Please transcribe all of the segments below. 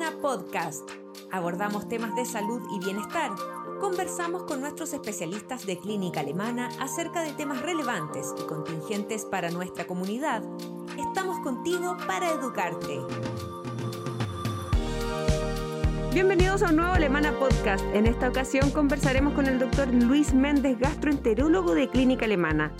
Alemana Podcast. Abordamos temas de salud y bienestar. Conversamos con nuestros especialistas de clínica alemana acerca de temas relevantes y contingentes para nuestra comunidad. Estamos contigo para educarte. Bienvenidos a un nuevo Alemana Podcast. En esta ocasión conversaremos con el doctor Luis Méndez, gastroenterólogo de Clínica Alemana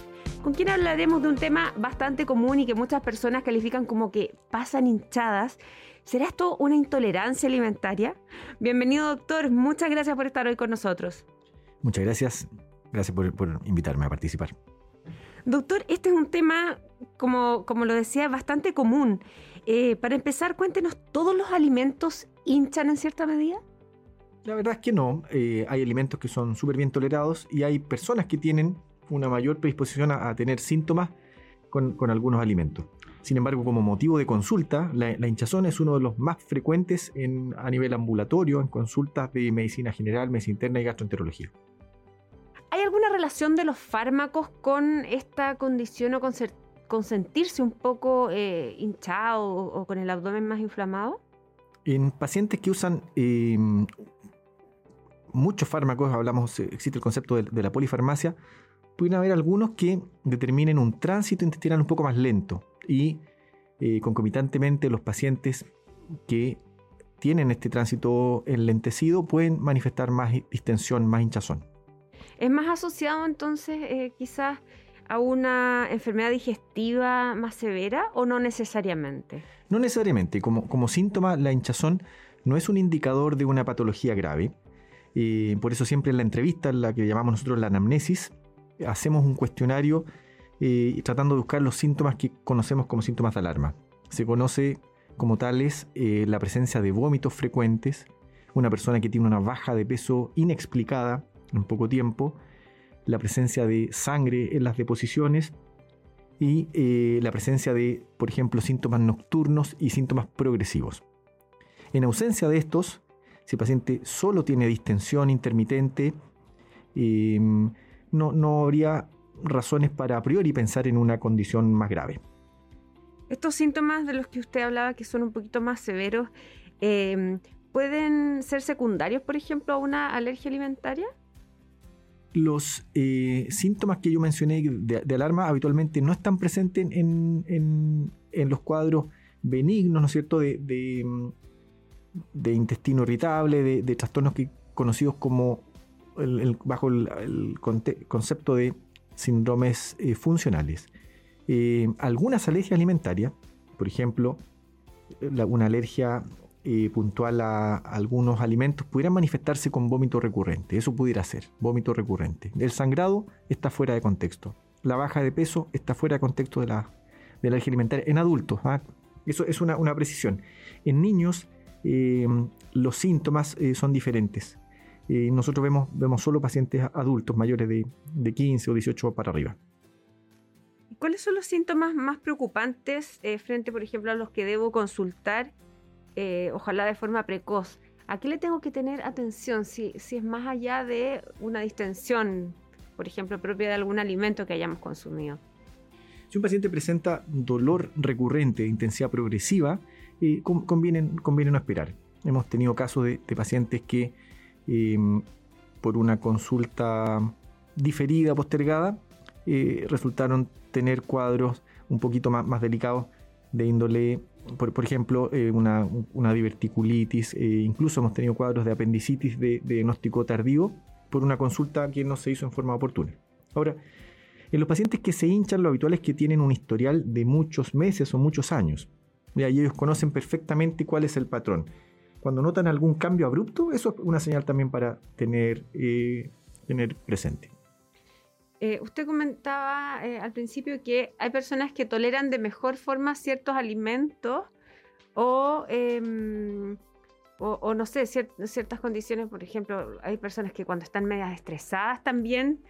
con quien hablaremos de un tema bastante común y que muchas personas califican como que pasan hinchadas. ¿Será esto una intolerancia alimentaria? Bienvenido doctor, muchas gracias por estar hoy con nosotros. Muchas gracias, gracias por, invitarme a participar. Doctor, este es un tema, como, como lo decía, bastante común. Eh, para empezar, cuéntenos, ¿todos los alimentos hinchan en cierta medida? La verdad es que no. Eh, hay alimentos que son súper bien tolerados y hay personas que tienen una mayor predisposición a, tener síntomas con, algunos alimentos. Sin embargo, como motivo de consulta, la, hinchazón es uno de los más frecuentes a nivel ambulatorio en consultas de medicina general, medicina interna y gastroenterología. ¿Hay alguna relación de los fármacos con esta condición o con, sentirse un poco eh, hinchado o, con el abdomen más inflamado? En pacientes que usan em, muchos fármacos, hablamos, existe el concepto de la polifarmacia, pueden haber algunos que determinen un tránsito intestinal un poco más lento y eh, concomitantemente los pacientes que tienen este tránsito enlentecido pueden manifestar más distensión, más hinchazón. ¿Es más asociado entonces eh, quizás a una enfermedad digestiva más severa o no necesariamente? No necesariamente. Como, como síntoma, la hinchazón no es un indicador de una patología grave. Eh, por eso siempre en la entrevista, la que llamamos nosotros la anamnesis, hacemos un cuestionario eh, tratando de buscar los síntomas que conocemos como síntomas de alarma. Se conoce como tales eh, la presencia de vómitos frecuentes, una persona que tiene una baja de peso inexplicada en poco tiempo, la presencia de sangre en las deposiciones y eh, la presencia de, por ejemplo, síntomas nocturnos y síntomas progresivos. En ausencia de estos, si el paciente solo tiene distensión intermitente, no, no habría razones para a priori pensar en una condición más grave. Estos síntomas de los que usted hablaba, que son un poquito más severos, em, ¿pueden ser secundarios, por ejemplo, a una alergia alimentaria? Los eh, síntomas que yo mencioné de, alarma habitualmente no están presentes en, los cuadros benignos, ¿no es cierto?, de, de, intestino irritable, de, trastornos que, conocidos como bajo el, concepto de síndromes eh, funcionales. Eh, algunas alergias alimentarias, por ejemplo, una alergia eh, puntual a algunos alimentos, pudieran manifestarse con vómito recurrente. Eso pudiera ser, vómito recurrente. El sangrado está fuera de contexto. La baja de peso está fuera de contexto de la, alergia alimentaria en adultos. ¿ah? Eso es una, una, precisión. En niños, los síntomas son diferentes nosotros vemos, vemos solo pacientes adultos mayores de, de 15 o 18 para arriba. ¿Cuáles son los síntomas más preocupantes eh, frente, por ejemplo, a los que debo consultar, eh, ojalá de forma precoz? ¿A qué le tengo que tener atención si, si es más allá de una distensión, por ejemplo, propia de algún alimento que hayamos consumido? Si un paciente presenta dolor recurrente de intensidad progresiva, eh, conviene, conviene no esperar. Hemos tenido casos de, de pacientes que Em, por una consulta diferida, postergada, eh, resultaron tener cuadros un poquito más, más delicados de índole, por, ejemplo, eh, una, diverticulitis, eh, incluso hemos tenido cuadros de apendicitis de, diagnóstico tardío por una consulta que no se hizo en forma oportuna. Ahora, en los pacientes que se hinchan, lo habitual es que tienen un historial de muchos meses o muchos años. Y ellos conocen perfectamente cuál es el patrón cuando notan algún cambio abrupto, eso es una señal también para tener, eh, tener presente. Eh, usted comentaba eh, al principio que hay personas que toleran de mejor forma ciertos alimentos o, em, o, no sé, ciertas condiciones. Por ejemplo, hay personas que cuando están medias estresadas también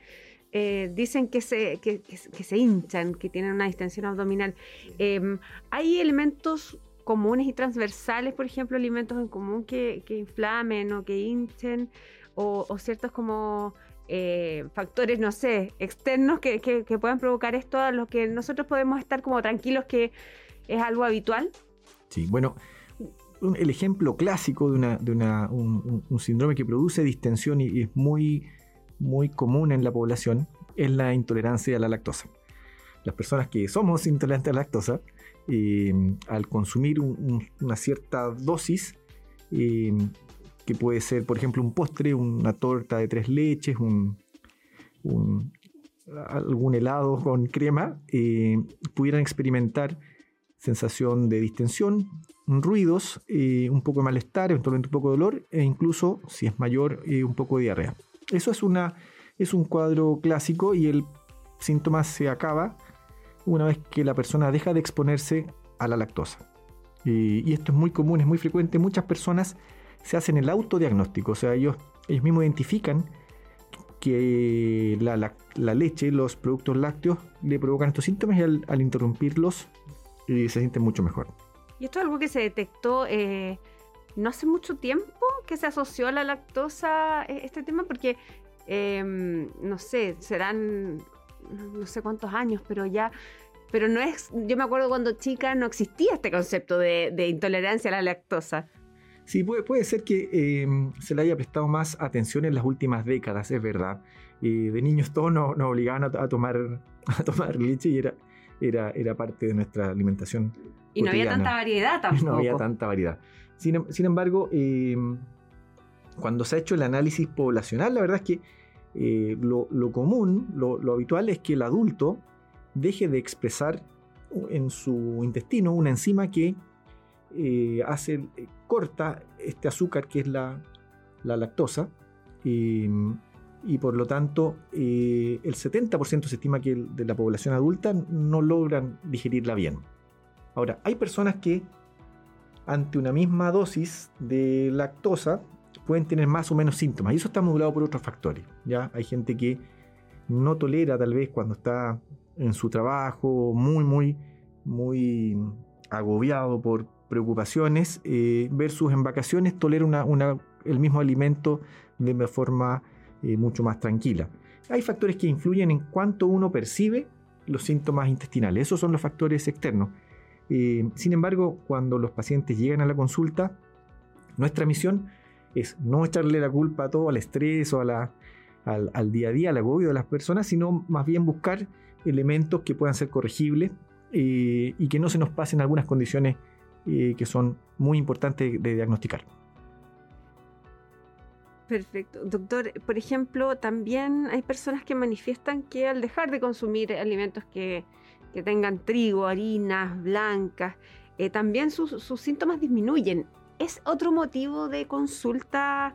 dicen que se, que, se hinchan, que tienen una distensión abdominal. Em, hay elementos comunes y transversales, por ejemplo, alimentos en común que, inflamen o que hinchen, o, ciertos como eh, factores, no sé, externos que, que, puedan provocar esto, a los que nosotros podemos estar como tranquilos que es algo habitual? Sí, bueno, el ejemplo clásico de, una, de una, un, síndrome que produce distensión y, es muy, muy común en la población es la intolerancia a la lactosa. Las personas que somos intolerantes a la lactosa, eh, al consumir una cierta dosis, eh, que puede ser, por ejemplo, un postre, una torta de tres leches, un, algún helado con crema, eh, pudieran experimentar sensación de distensión, ruidos, un poco de malestar, eventualmente un poco de dolor e incluso, si es mayor, un poco de diarrea. Eso es, es un cuadro clásico y el síntoma se acaba una vez que la persona deja de exponerse a la lactosa. y esto es muy común, es muy frecuente. Muchas personas se hacen el autodiagnóstico, o sea, ellos, ellos mismos identifican que la, leche, los productos lácteos le provocan estos síntomas y al, interrumpirlos se sienten mucho mejor. Y esto es algo que se detectó eh, no hace mucho tiempo que se asoció a la lactosa eh, este tema, porque em, no sé, serán no sé cuántos años, pero ya pero no es, yo me acuerdo cuando chica no existía este concepto de, de intolerancia a la lactosa. Sí, puede, puede ser que em, se le haya prestado más atención en las últimas décadas, es verdad. de niños todos nos, obligaban a, tomar, a tomar leche y era, era, era parte de nuestra alimentación. Y no había tanta variedad tampoco. No había tanta variedad. Sin, em, embargo, em, cuando se ha hecho el análisis poblacional, la verdad es que eh, lo, común, lo, habitual es que el adulto deje de expresar en su intestino una enzima que eh, hace, eh, corta este azúcar que es la, lactosa y por lo tanto el 70% se estima que de la población adulta no logran digerirla bien. Ahora, hay personas que ante una misma dosis de lactosa pueden tener más o menos síntomas y eso está modulado por otros factores. ¿ya? Hay gente que no tolera tal vez cuando está en su trabajo muy, muy, muy agobiado por preocupaciones eh, versus en vacaciones tolera una, el mismo alimento de forma eh, mucho más tranquila. Hay factores que influyen en cuánto uno percibe los síntomas intestinales. Esos son los factores externos. Eh, sin embargo, cuando los pacientes llegan a la consulta, nuestra misión es no echarle la culpa a todo al estrés o al, al, día a día, al agobio de las personas, sino más bien buscar elementos que puedan ser corregibles y que no se nos pasen algunas condiciones que son muy importantes de diagnosticar. Perfecto. Doctor, por ejemplo, también hay personas que manifiestan que al dejar de consumir alimentos que, tengan trigo, harinas blancas, eh, también sus, síntomas disminuyen. ¿Es otro motivo de consulta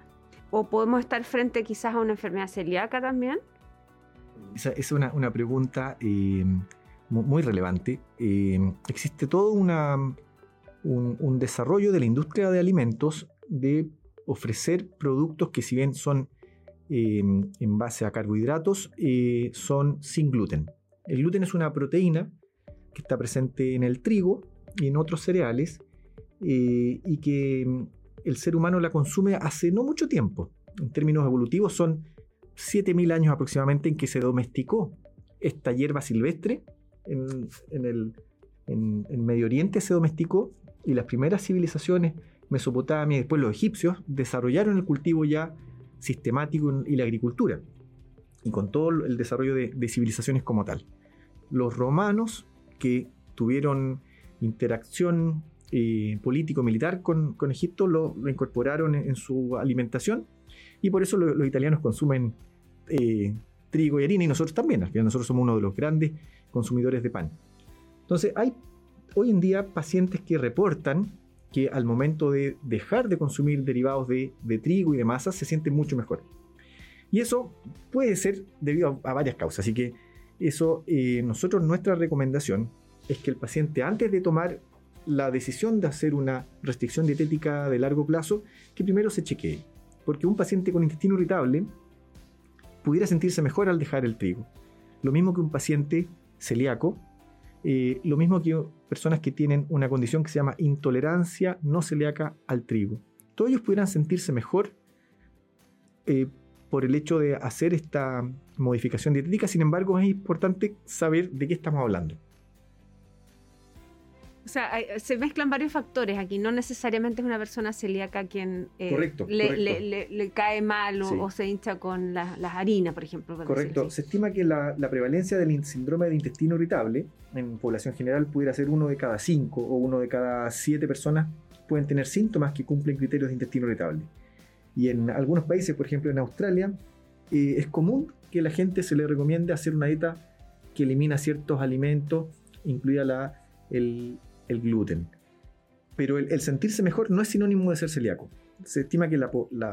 o podemos estar frente quizás a una enfermedad celíaca también? Esa es una, pregunta eh, muy relevante. Eh, existe una, un, desarrollo de la industria de alimentos de ofrecer productos que si bien son em, en base a carbohidratos, eh, son sin gluten. El gluten es una proteína que está presente en el trigo y en otros cereales eh, y que em, el ser humano la consume hace no mucho tiempo. En términos evolutivos son 7.000 años aproximadamente en que se domesticó esta hierba silvestre. En, el en Medio Oriente se domesticó y las primeras civilizaciones, Mesopotamia y después los egipcios, desarrollaron el cultivo ya sistemático y la agricultura, y con todo el desarrollo de, civilizaciones como tal. Los romanos, que tuvieron interacción eh, político-militar con, Egipto, lo, incorporaron en, su alimentación, y por eso los italianos consumen eh, trigo y harina, y nosotros también, al final nosotros somos uno de los grandes consumidores de pan. Entonces hay hoy en día pacientes que reportan que al momento de dejar de consumir derivados de, trigo y de masa se sienten mucho mejor. Y eso puede ser debido a, varias causas. Así que eso, eh, nosotros nuestra recomendación es que el paciente antes de tomar la decisión de hacer una restricción dietética de largo plazo, que primero se chequee. Porque un paciente con intestino irritable pudiera sentirse mejor al dejar el trigo. Lo mismo que un paciente celíaco eh, lo mismo que personas que tienen una condición que se llama intolerancia no celíaca al trigo. Todos ellos pudieran sentirse mejor eh, por el hecho de hacer esta modificación dietética, sin embargo es importante saber de qué estamos hablando. O sea, se mezclan varios factores aquí. No necesariamente es una persona celíaca quien eh, le, cae mal o, se hincha con las harinas, por ejemplo. correcto. Se estima que la, prevalencia del síndrome de intestino irritable en población general pudiera ser uno de cada cinco o uno de cada siete personas pueden tener síntomas que cumplen criterios de intestino irritable. Y en algunos países, por ejemplo en Australia, eh, es común que la gente se le recomiende hacer una dieta que elimina ciertos alimentos, incluida la, el, el gluten. Pero el, sentirse mejor no es sinónimo de ser celíaco. Se estima que la,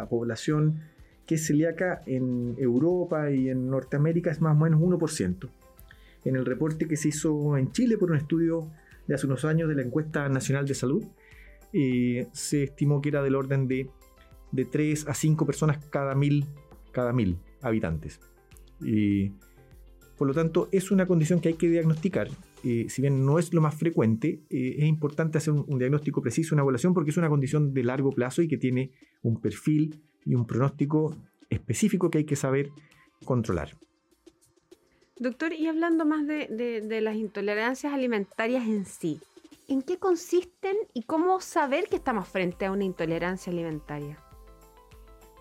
población que es celíaca en Europa y en Norteamérica es más o menos 1%. En el reporte que se hizo en Chile por un estudio de hace unos años de la encuesta nacional de salud, eh, se estimó que era del orden de, de 3 a 5 personas cada mil, cada mil habitantes. Y, por lo tanto, es una condición que hay que diagnosticar eh, si bien no es lo más frecuente, eh, es importante hacer un, diagnóstico preciso, una evaluación, porque es una condición de largo plazo y que tiene un perfil y un pronóstico específico que hay que saber controlar. Doctor, y hablando más de, las intolerancias alimentarias en sí, ¿en qué consisten y cómo saber que estamos frente a una intolerancia alimentaria?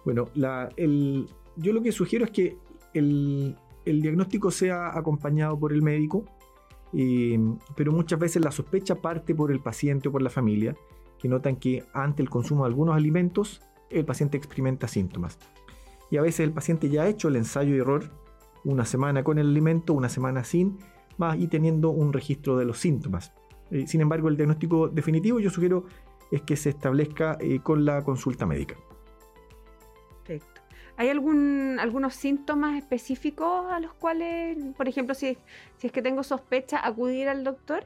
Bueno, yo lo que sugiero es que el, el diagnóstico sea acompañado por el médico pero muchas veces la sospecha parte por el paciente o por la familia, que notan que ante el consumo de algunos alimentos el paciente experimenta síntomas. Y a veces el paciente ya ha hecho el ensayo y error, una semana con el alimento, una semana sin, más y teniendo un registro de los síntomas. Eh, sin embargo, el diagnóstico definitivo yo sugiero es que se establezca eh, con la consulta médica. ¿Hay algún, algunos síntomas específicos a los cuales, por ejemplo, si, es que tengo sospecha, acudir al doctor?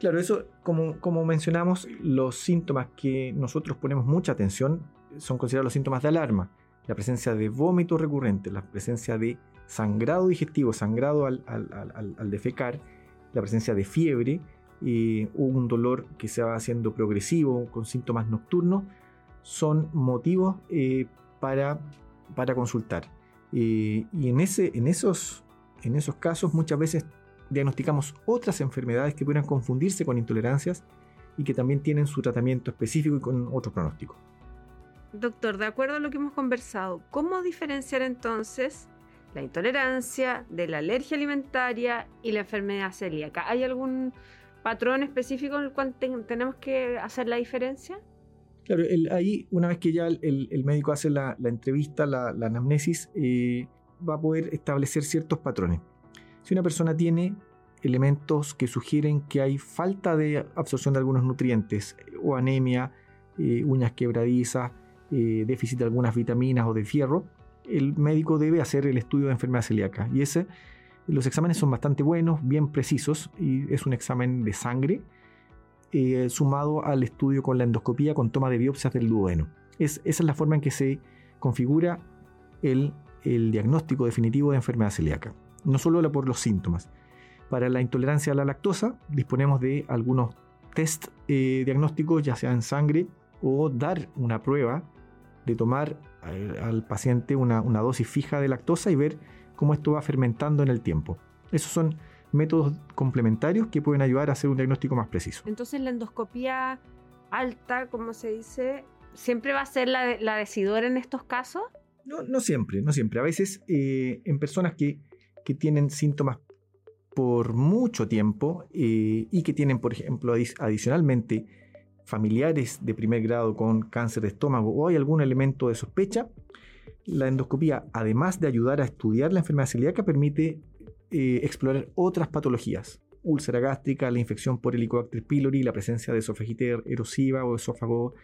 Claro, eso, como, mencionamos, los síntomas que nosotros ponemos mucha atención son considerados los síntomas de alarma. La presencia de vómito recurrente, la presencia de sangrado digestivo, sangrado al, al, defecar, la presencia de fiebre, y un dolor que se va haciendo progresivo con síntomas nocturnos, son motivos eh, para, para consultar. y en, ese, en, esos, en esos casos muchas veces diagnosticamos otras enfermedades que puedan confundirse con intolerancias y que también tienen su tratamiento específico y con otro pronóstico. Doctor, de acuerdo a lo que hemos conversado, ¿cómo diferenciar entonces la intolerancia de la alergia alimentaria y la enfermedad celíaca? ¿Hay algún patrón específico en el cual tenemos que hacer la diferencia? Claro, ahí una vez que ya el, médico hace la, entrevista, la, anamnesis, eh, va a poder establecer ciertos patrones. Si una persona tiene elementos que sugieren que hay falta de absorción de algunos nutrientes o anemia, eh, uñas quebradizas, eh, déficit de algunas vitaminas o de fierro, el médico debe hacer el estudio de enfermedad celíaca. Y ese, los exámenes son bastante buenos, bien precisos, y es un examen de sangre eh, sumado al estudio con la endoscopía con toma de biopsias del duodeno. Es, esa es la forma en que se configura el, diagnóstico definitivo de enfermedad celíaca, no solo por los síntomas. Para la intolerancia a la lactosa disponemos de algunos test eh, diagnósticos, ya sea en sangre o dar una prueba de tomar al, paciente una, una dosis fija de lactosa y ver cómo esto va fermentando en el tiempo. Esos son métodos complementarios que pueden ayudar a hacer un diagnóstico más preciso. Entonces la endoscopía alta, como se dice, ¿siempre va a ser la, la decidora en estos casos? No, no siempre, no siempre. A veces eh, en personas que, que, tienen síntomas por mucho tiempo eh, y que tienen, por ejemplo, adicionalmente familiares de primer grado con cáncer de estómago o hay algún elemento de sospecha, la endoscopía, además de ayudar a estudiar la enfermedad celíaca, permite eh, explorar otras patologías. Úlcera gástrica, la infección por Helicobacter pylori, la presencia de esofagite erosiva o esófago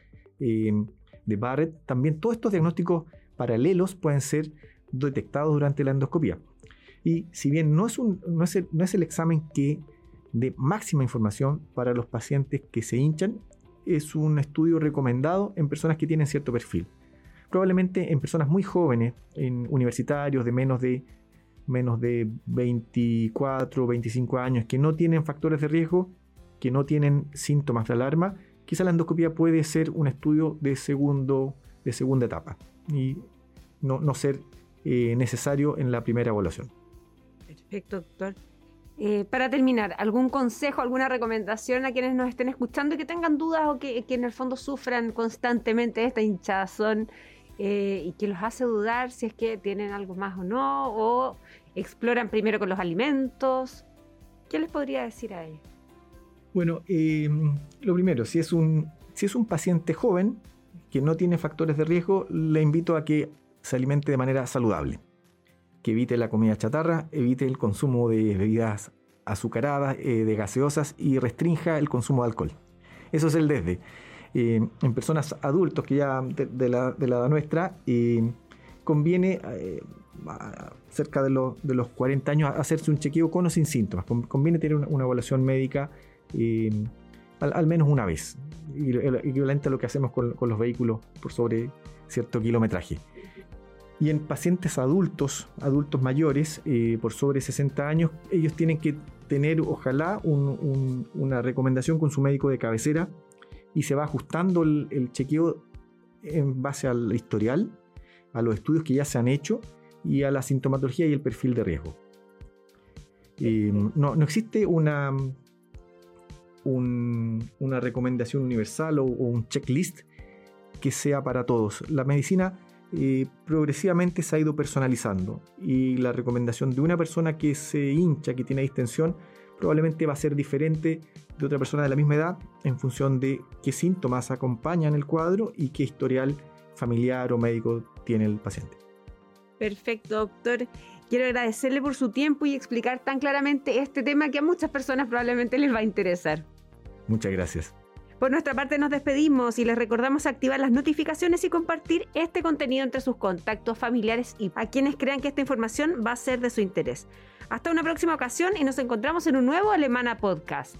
em, de Barrett. También todos estos diagnósticos paralelos pueden ser detectados durante la endoscopia. Y si bien no es, un, no es, el, no es el examen que de máxima información para los pacientes que se hinchan, es un estudio recomendado en personas que tienen cierto perfil. Probablemente en personas muy jóvenes, en universitarios de menos de menos de 24 o 25 años que no tienen factores de riesgo, que no tienen síntomas de alarma, quizá la endoscopia puede ser un estudio de, segundo, de segunda etapa y no, ser eh, necesario en la primera evaluación. Perfecto, doctor. Eh, para terminar, ¿algún consejo, alguna recomendación a quienes nos estén escuchando y que tengan dudas o que, en el fondo sufran constantemente esta hinchazón eh, y que los hace dudar si es que tienen algo más o no, exploran primero con los alimentos? ¿Qué les podría decir a ellos? Bueno, em, lo primero, si es, un, si es un paciente joven que no tiene factores de riesgo, le invito a que se alimente de manera saludable que evite la comida chatarra, evite el consumo de bebidas azucaradas, eh, de gaseosas y restrinja el consumo de alcohol. Eso es el desde. Eh, en personas adultos que ya de, la, edad nuestra, eh, conviene cerca de, de, los 40 años hacerse un chequeo con o sin síntomas. Conviene tener una, evaluación médica al, menos una vez, equivalente a lo que hacemos con, con los vehículos por sobre cierto kilometraje. Y en pacientes adultos, adultos mayores, eh, por sobre 60 años, ellos tienen que tener, ojalá, una recomendación con su médico de cabecera y se va ajustando el, chequeo en base al historial, a los estudios que ya se han hecho y a la sintomatología y el perfil de riesgo. Eh, no, existe una, una recomendación universal o, o, un checklist que sea para todos. La medicina progresivamente se ha ido personalizando y la recomendación de una persona que se hincha, que tiene distensión, probablemente va a ser diferente de otra persona de la misma edad en función de qué síntomas acompañan el cuadro y qué historial familiar o médico tiene el paciente. Perfecto, doctor. Quiero agradecerle por su tiempo y explicar tan claramente este tema que a muchas personas probablemente les va a interesar. Muchas gracias. Por nuestra parte nos despedimos y les recordamos activar las notificaciones y compartir este contenido entre sus contactos familiares y a quienes crean que esta información va a ser de su interés. Hasta una próxima ocasión y nos encontramos en un nuevo Alemana Podcast.